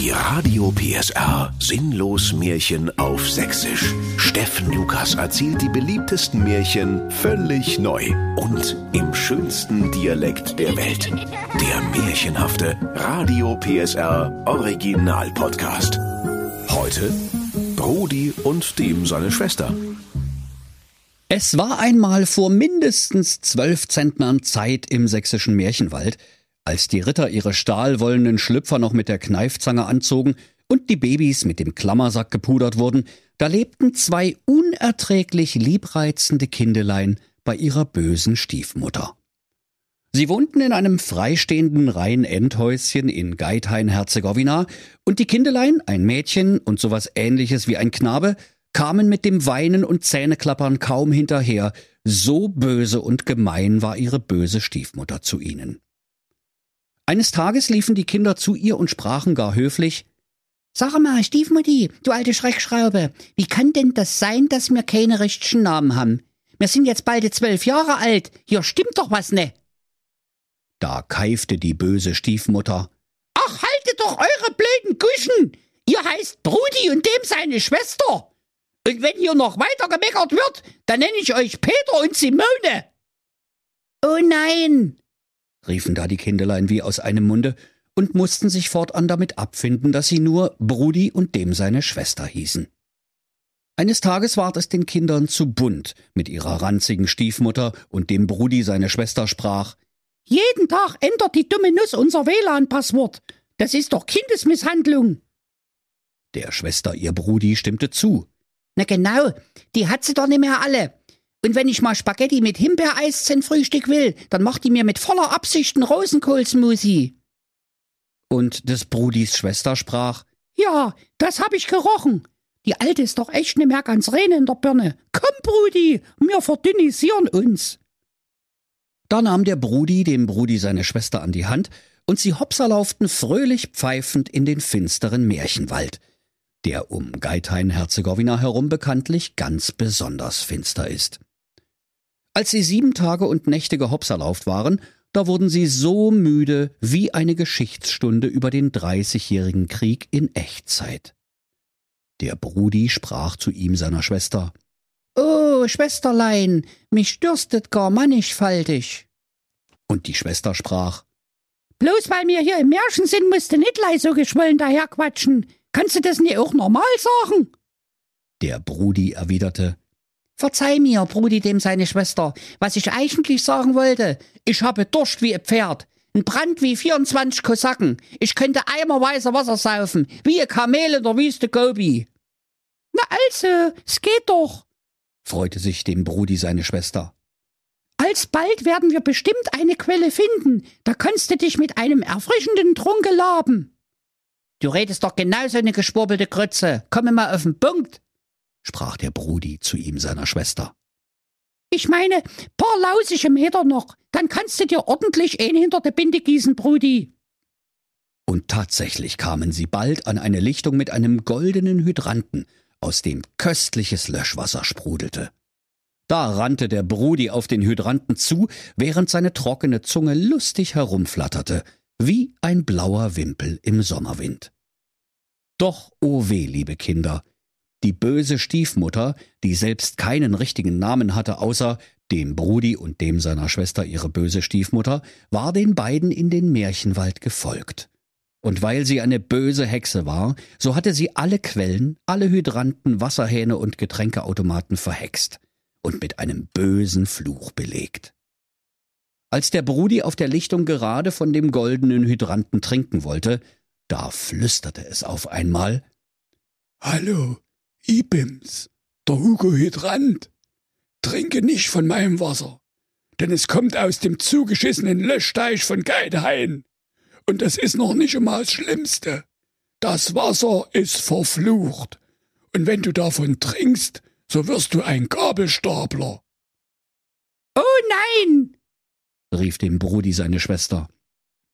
Die Radio PSR Sinnlos Märchen auf Sächsisch. Steffen Lukas erzählt die beliebtesten Märchen völlig neu und im schönsten Dialekt der Welt. Der märchenhafte Radio PSR Original Podcast. Heute Brudi und dem seine Schwester. Es war einmal vor mindestens zwölf Zentnern Zeit im sächsischen Märchenwald, als die Ritter ihre stahlwollenen Schlüpfer noch mit der Kneifzange anzogen und die Babys mit dem Klammersack gepudert wurden, da lebten zwei unerträglich liebreizende Kindelein bei ihrer bösen Stiefmutter. Sie wohnten in einem freistehenden Reihenendhäuschen in Geithain-Herzegowina und die Kindelein, ein Mädchen und sowas ähnliches wie ein Knabe, kamen mit dem Weinen und Zähneklappern kaum hinterher, so böse und gemein war ihre böse Stiefmutter zu ihnen. Eines Tages liefen die Kinder zu ihr und sprachen gar höflich Sag mal, Stiefmutti, du alte Schreckschraube, wie kann denn das sein, dass wir keine richtigen Namen haben? Wir sind jetzt bald zwölf Jahre alt, hier stimmt doch was ne? Da keifte die böse Stiefmutter. Ach, haltet doch eure blöden Guschen! Ihr heißt Brudi und dem seine Schwester! Und wenn hier noch weiter gemeckert wird, dann nenne ich euch Peter und Simone! Oh nein! Riefen da die Kindelein wie aus einem Munde und mussten sich fortan damit abfinden, dass sie nur Brudi und dem seine Schwester hießen. Eines Tages ward es den Kindern zu bunt mit ihrer ranzigen Stiefmutter und dem Brudi seine Schwester sprach Jeden Tag ändert die dumme Nuss unser WLAN-Passwort. Das ist doch Kindesmisshandlung. Der Schwester ihr Brudi stimmte zu. Na genau, die hat sie doch nicht mehr alle. Und wenn ich mal Spaghetti mit Himbeereis zum Frühstück will, dann macht die mir mit voller Absicht einen Rosenkohlsmoothie. Und des Brudis Schwester sprach, ja, das hab ich gerochen. Die Alte ist doch echt ne mehr ganz rein in der Birne. Komm, Brudi, wir verdünnisieren uns. Da nahm der Brudi dem Brudi seine Schwester an die Hand, und sie hopserlauften fröhlich pfeifend in den finsteren Märchenwald, der um Geithain-Herzegowina herum bekanntlich ganz besonders finster ist. Als sie sieben Tage und Nächte gehopserlauft waren, da wurden sie so müde wie eine Geschichtsstunde über den Dreißigjährigen Krieg in Echtzeit. Der Brudi sprach zu ihm seiner Schwester. Oh, Schwesterlein, mich dürstet gar mannigfaltig. Und die Schwester sprach. Bloß weil wir hier im Märchen sind, musst du nicht leise so geschwollen daherquatschen. Kannst du das nicht auch normal sagen? Der Brudi erwiderte. Verzeih mir, Brudi dem seine Schwester, was ich eigentlich sagen wollte. Ich habe Durst wie ein Pferd, ein Brand wie 24 Kosaken. Ich könnte eimerweise Wasser saufen, wie ein Kamel in der Wüste Gobi. Na also, es geht doch, freute sich dem Brudi seine Schwester. Alsbald werden wir bestimmt eine Quelle finden, da kannst du dich mit einem erfrischenden Trunke laben. Du redest doch genauso eine geschwurbelte Grütze. Komme mal auf den Punkt sprach der Brudi zu ihm seiner Schwester. Ich meine, paar lausige Meter noch, dann kannst du dir ordentlich ein hinter der Binde gießen, Brudi. Und tatsächlich kamen sie bald an eine Lichtung mit einem goldenen Hydranten, aus dem köstliches Löschwasser sprudelte. Da rannte der Brudi auf den Hydranten zu, während seine trockene Zunge lustig herumflatterte, wie ein blauer Wimpel im Sommerwind. Doch, o oh weh, liebe Kinder, die böse Stiefmutter, die selbst keinen richtigen Namen hatte außer dem Brudi und dem seiner Schwester ihre böse Stiefmutter, war den beiden in den Märchenwald gefolgt. Und weil sie eine böse Hexe war, so hatte sie alle Quellen, alle Hydranten, Wasserhähne und Getränkeautomaten verhext und mit einem bösen Fluch belegt. Als der Brudi auf der Lichtung gerade von dem goldenen Hydranten trinken wollte, da flüsterte es auf einmal Hallo, Ibims, der Hugo Hydrant. Trinke nicht von meinem Wasser, denn es kommt aus dem zugeschissenen Löschteich von Geidhain. Und das ist noch nicht immer das Schlimmste. Das Wasser ist verflucht. Und wenn du davon trinkst, so wirst du ein Gabelstapler. Oh nein! rief dem Brudi seine Schwester.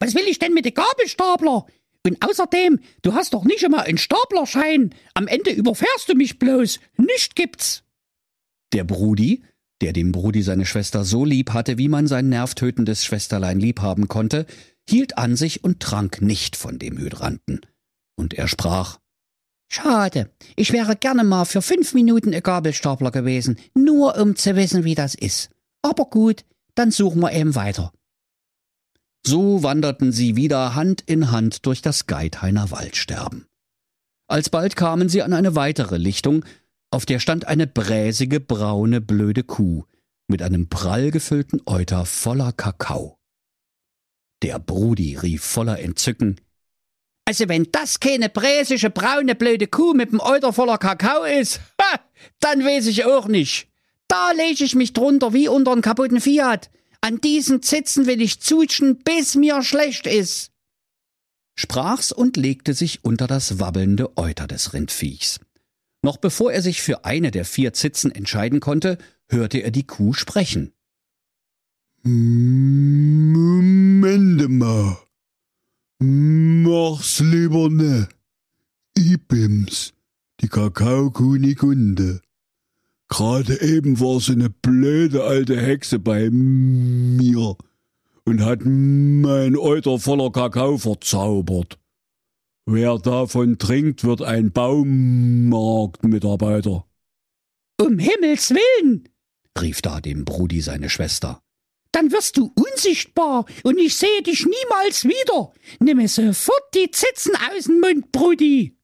Was will ich denn mit dem Gabelstapler? Und außerdem, du hast doch nicht immer einen Staplerschein. Am Ende überfährst du mich bloß. Nicht gibt's. Der Brudi, der dem Brudi seine Schwester so lieb hatte, wie man sein nervtötendes Schwesterlein lieb haben konnte, hielt an sich und trank nicht von dem Hydranten. Und er sprach, Schade, ich wäre gerne mal für fünf Minuten ein Gabelstapler gewesen, nur um zu wissen, wie das ist. Aber gut, dann suchen wir eben weiter. So wanderten sie wieder Hand in Hand durch das Geithainer Waldsterben. Alsbald kamen sie an eine weitere Lichtung, auf der stand eine bräsige, braune, blöde Kuh mit einem prall gefüllten Euter voller Kakao. Der Brudi rief voller Entzücken, Also wenn das keine bräsische, braune, blöde Kuh mit dem Euter voller Kakao ist, ha, dann weiß ich auch nicht. Da lege ich mich drunter wie unter einen kaputten Fiat. An diesen Zitzen will ich zutschen, bis mir schlecht ist. Sprach's und legte sich unter das wabbelnde Euter des Rindviechs. Noch bevor er sich für eine der vier Zitzen entscheiden konnte, hörte er die Kuh sprechen. Moment mal. Mach's lieber ne. Ibims, die Kakaokunigunde. Gerade eben war so eine blöde alte Hexe bei mir und hat mein Euter voller Kakao verzaubert. Wer davon trinkt, wird ein Baumarktmitarbeiter. Um Himmels willen! rief da dem Brudi seine Schwester. Dann wirst du unsichtbar und ich sehe dich niemals wieder. Nimm sofort die Zitzen aus dem Mund, Brudi.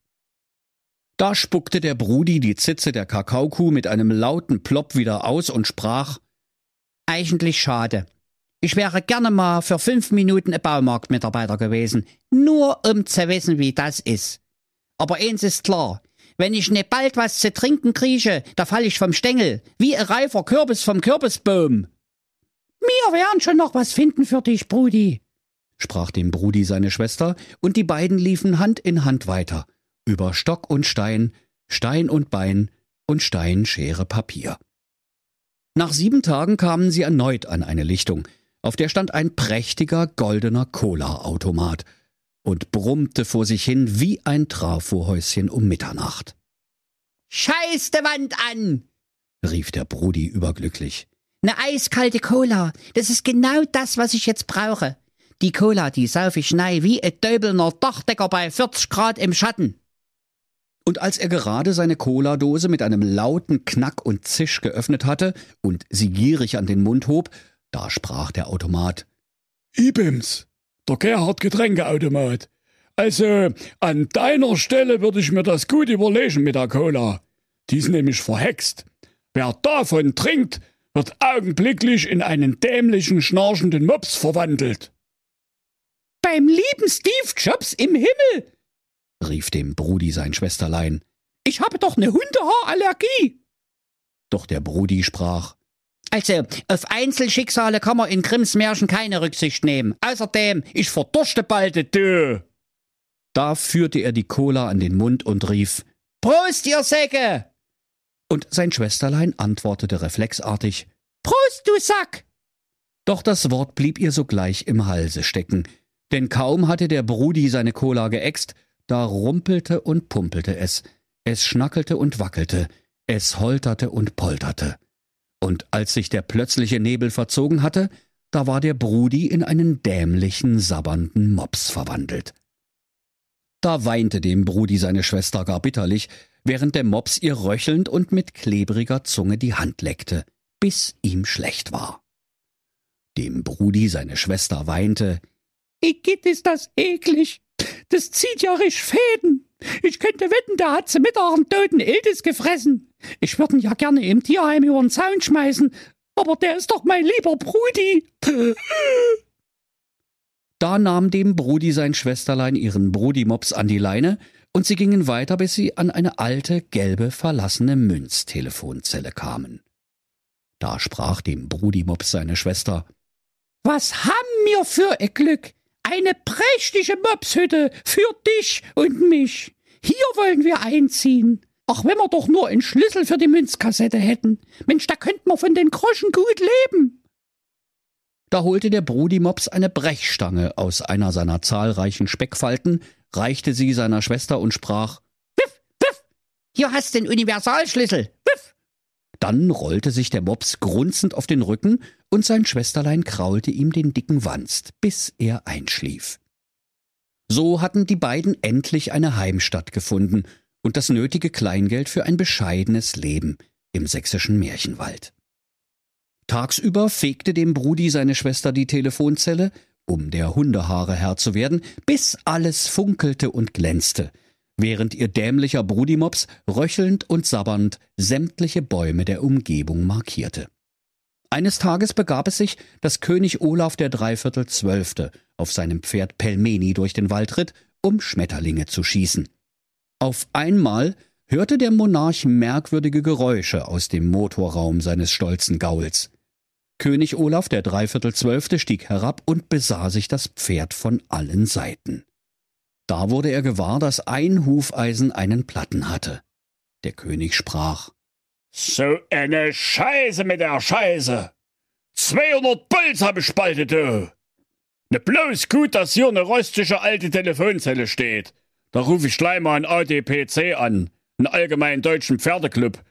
Da spuckte der Brudi die Zitze der Kakaokuh mit einem lauten Plopp wieder aus und sprach Eigentlich schade. Ich wäre gerne mal für fünf Minuten ein Baumarktmitarbeiter gewesen, nur um zu wissen, wie das ist. Aber eins ist klar, wenn ich nicht bald was zu trinken krieche, da fall ich vom Stängel, wie ein reifer Kürbis vom Kürbisbaum. Wir werden schon noch was finden für dich, Brudi, sprach dem Brudi seine Schwester, und die beiden liefen Hand in Hand weiter, über Stock und Stein, Stein und Bein und Stein, Schere, Papier. Nach sieben Tagen kamen sie erneut an eine Lichtung, auf der stand ein prächtiger goldener Cola-Automat und brummte vor sich hin wie ein Trafohäuschen um Mitternacht. Scheiß de Wand an! rief der Brudi überglücklich. Ne eiskalte Cola, das ist genau das, was ich jetzt brauche. Die Cola, die sauf ich nei wie ein döbelner Dachdecker bei 40 Grad im Schatten. Und als er gerade seine Cola-Dose mit einem lauten Knack und Zisch geöffnet hatte und sie gierig an den Mund hob, da sprach der Automat. Ibims, der Gerhard Getränkeautomat. Also, an deiner Stelle würde ich mir das gut überlegen mit der Cola. Die ist nämlich verhext. Wer davon trinkt, wird augenblicklich in einen dämlichen, schnarchenden Mops verwandelt. Beim lieben Steve Jobs im Himmel, rief dem Brudi sein Schwesterlein. Ich habe doch ne Hundehaarallergie. Doch der Brudi sprach. Also, auf Einzelschicksale kann man in Grimms Märchen keine Rücksicht nehmen. Außerdem, ich verdurste bald, du. Da führte er die Cola an den Mund und rief Prost, ihr Säcke! Und sein Schwesterlein antwortete reflexartig Prost, du Sack! Doch das Wort blieb ihr sogleich im Halse stecken, denn kaum hatte der Brudi seine Cola geäxt, da rumpelte und pumpelte es, es schnackelte und wackelte, es holterte und polterte. Und als sich der plötzliche Nebel verzogen hatte, da war der Brudi in einen dämlichen, sabbernden Mops verwandelt. Da weinte dem Brudi seine Schwester gar bitterlich, während der Mops ihr röchelnd und mit klebriger Zunge die Hand leckte, bis ihm schlecht war. Dem Brudi seine Schwester weinte, Igitt, ist das eklig. Das zieht ja richtig Fäden. Ich könnte wetten, der hat zu Mittag einen toten Iltis gefressen. Ich würde ihn ja gerne im Tierheim über den Zaun schmeißen, aber der ist doch mein lieber Brudi. Da nahm dem Brudi sein Schwesterlein ihren Brudimops an die Leine und sie gingen weiter, bis sie an eine alte, gelbe, verlassene Münztelefonzelle kamen. Da sprach dem Brudimops seine Schwester. Was haben wir für ein Glück? Eine prächtige Mopshütte für dich und mich. Hier wollen wir einziehen. Ach, wenn wir doch nur einen Schlüssel für die Münzkassette hätten. Mensch, da könnten wir von den Groschen gut leben. Da holte der Brudimops eine Brechstange aus einer seiner zahlreichen Speckfalten, reichte sie seiner Schwester und sprach Wiff, wiff, hier hast den Universalschlüssel. Wiff. Dann rollte sich der Mops grunzend auf den Rücken und sein Schwesterlein kraulte ihm den dicken Wanst, bis er einschlief. So hatten die beiden endlich eine Heimstatt gefunden und das nötige Kleingeld für ein bescheidenes Leben im sächsischen Märchenwald. Tagsüber fegte dem Brudi seine Schwester die Telefonzelle, um der Hundehaare Herr zu werden, bis alles funkelte und glänzte, während ihr dämlicher Brudimops röchelnd und sabbernd sämtliche Bäume der Umgebung markierte. Eines Tages begab es sich, dass König Olaf der Dreiviertel Zwölfte auf seinem Pferd Pelmeni durch den Wald ritt, um Schmetterlinge zu schießen. Auf einmal hörte der Monarch merkwürdige Geräusche aus dem Motorraum seines stolzen Gauls. König Olaf der Dreiviertel Zwölfte stieg herab und besah sich das Pferd von allen Seiten. Da wurde er gewahr, dass ein Hufeisen einen Platten hatte. Der König sprach so eine Scheiße mit der Scheiße. 200 Bolz hab ich spaltet, du. Ne bloß gut, dass hier ne rostige alte Telefonzelle steht. Da ruf ich gleich mal ein ADPC an, einen allgemeinen deutschen Pferdeclub.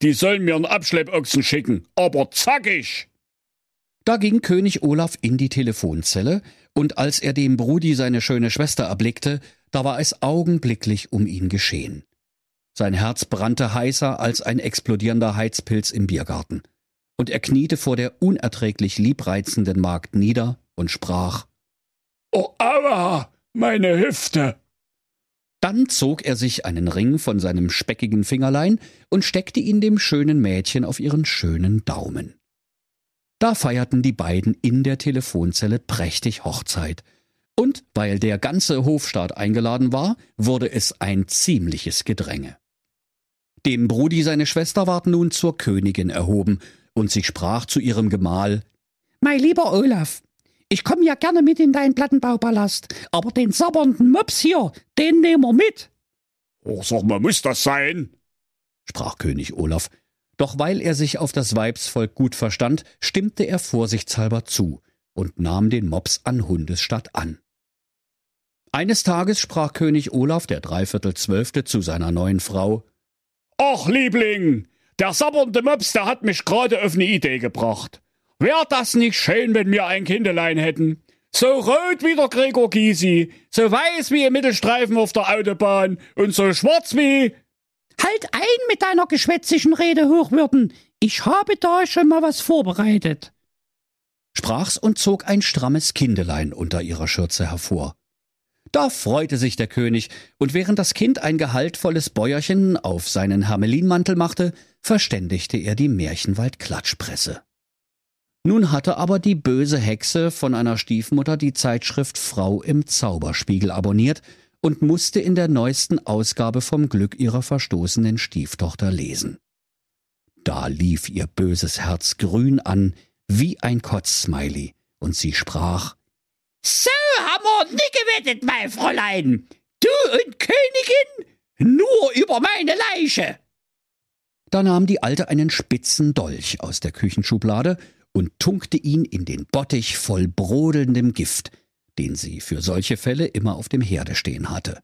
Die sollen mir einen Abschleppochsen schicken, aber zackig. Da ging König Olaf in die Telefonzelle, und als er dem Brudi seine schöne Schwester erblickte, da war es augenblicklich um ihn geschehen. Sein Herz brannte heißer als ein explodierender Heizpilz im Biergarten. Und er kniete vor der unerträglich liebreizenden Magd nieder und sprach Oh aua, meine Hüfte. Dann zog er sich einen Ring von seinem speckigen Fingerlein und steckte ihn dem schönen Mädchen auf ihren schönen Daumen. Da feierten die beiden in der Telefonzelle prächtig Hochzeit. Und weil der ganze Hofstaat eingeladen war, wurde es ein ziemliches Gedränge. Dem Brudi seine Schwester ward nun zur Königin erhoben, und sie sprach zu ihrem Gemahl Mein lieber Olaf, ich komm ja gerne mit in deinen Plattenbaupalast, aber den sabbernden Mops hier, den nehmen wir mit. Oh, sag mal, muss das sein? sprach König Olaf. Doch weil er sich auf das Weibsvolk gut verstand, stimmte er vorsichtshalber zu und nahm den Mops an Hundesstadt an. Eines Tages sprach König Olaf der Dreiviertel Zwölfte zu seiner neuen Frau Ach, Liebling, der sabbernde Mops, der hat mich gerade auf eine Idee gebracht. Wär das nicht schön, wenn wir ein Kindelein hätten? So rot wie der Gregor Gysi, so weiß wie ein Mittelstreifen auf der Autobahn und so schwarz wie... Halt ein mit deiner geschwätzigen Rede, Hochwürden. Ich habe da schon mal was vorbereitet. Sprach's und zog ein strammes Kindelein unter ihrer Schürze hervor. Da freute sich der König, und während das Kind ein gehaltvolles Bäuerchen auf seinen Hermelinmantel machte, verständigte er die Märchenwald-Klatschpresse. Nun hatte aber die böse Hexe von einer Stiefmutter die Zeitschrift Frau im Zauberspiegel abonniert und musste in der neuesten Ausgabe vom Glück ihrer verstoßenen Stieftochter lesen. Da lief ihr böses Herz grün an, wie ein Kotzsmiley, und sie sprach So haben wir nie gewettet, mein Fräulein. Du und Königin nur über meine Leiche. Da nahm die Alte einen spitzen Dolch aus der Küchenschublade und tunkte ihn in den Bottich voll brodelndem Gift, den sie für solche Fälle immer auf dem Herde stehen hatte.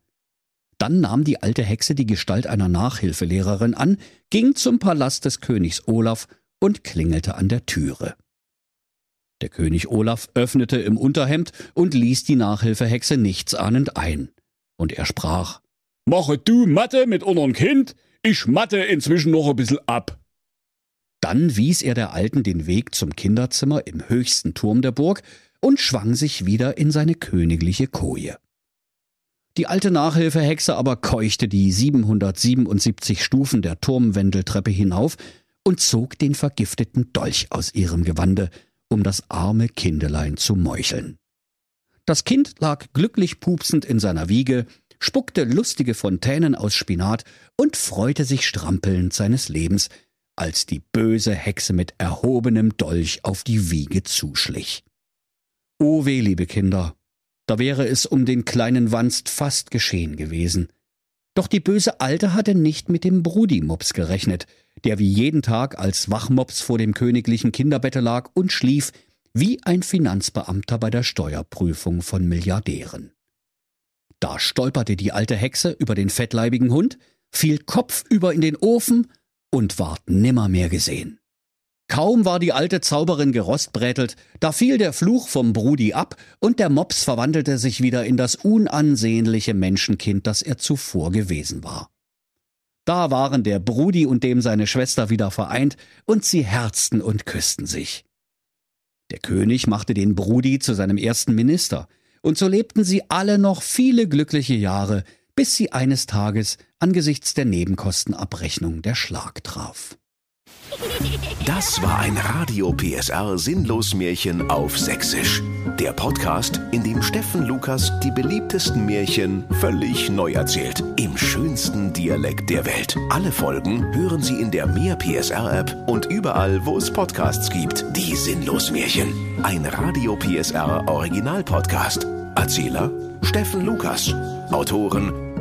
Dann nahm die alte Hexe die Gestalt einer Nachhilfelehrerin an, ging zum Palast des Königs Olaf und klingelte an der Türe. Der König Olaf öffnete im Unterhemd und ließ die Nachhilfehexe nichtsahnend ein. Und er sprach, Mache du Mathe mit unseren Kind, ich matte inzwischen noch ein bisschen ab. Dann wies er der Alten den Weg zum Kinderzimmer im höchsten Turm der Burg und schwang sich wieder in seine königliche Koje. Die alte Nachhilfehexe aber keuchte die 777 Stufen der Turmwendeltreppe hinauf und zog den vergifteten Dolch aus ihrem Gewande, um das arme Kindelein zu meucheln. Das Kind lag glücklich pupsend in seiner Wiege, spuckte lustige Fontänen aus Spinat und freute sich strampelnd seines Lebens, als die böse Hexe mit erhobenem Dolch auf die Wiege zuschlich. O weh, liebe Kinder, da wäre es um den kleinen Wanst fast geschehen gewesen. Doch die böse Alte hatte nicht mit dem Brudimops gerechnet, der wie jeden Tag als Wachmops vor dem königlichen Kinderbette lag und schlief wie ein Finanzbeamter bei der Steuerprüfung von Milliardären. Da stolperte die alte Hexe über den fettleibigen Hund, fiel kopfüber in den Ofen und ward nimmermehr gesehen. Kaum war die alte Zauberin gerostbrätelt, da fiel der Fluch vom Brudi ab und der Mops verwandelte sich wieder in das unansehnliche Menschenkind, das er zuvor gewesen war. Da waren der Brudi und dem seine Schwester wieder vereint, und sie herzten und küssten sich. Der König machte den Brudi zu seinem ersten Minister, und so lebten sie alle noch viele glückliche Jahre, bis sie eines Tages angesichts der Nebenkostenabrechnung der Schlag traf. Das war ein Radio PSR Sinnlos Märchen auf Sächsisch. Der Podcast, in dem Steffen Lukas die beliebtesten Märchen völlig neu erzählt. Im schönsten Dialekt der Welt. Alle Folgen hören Sie in der Mehr PSR App und überall, wo es Podcasts gibt. Die Sinnlos Märchen. Ein Radio PSR Original Podcast. Erzähler Steffen Lukas. Autoren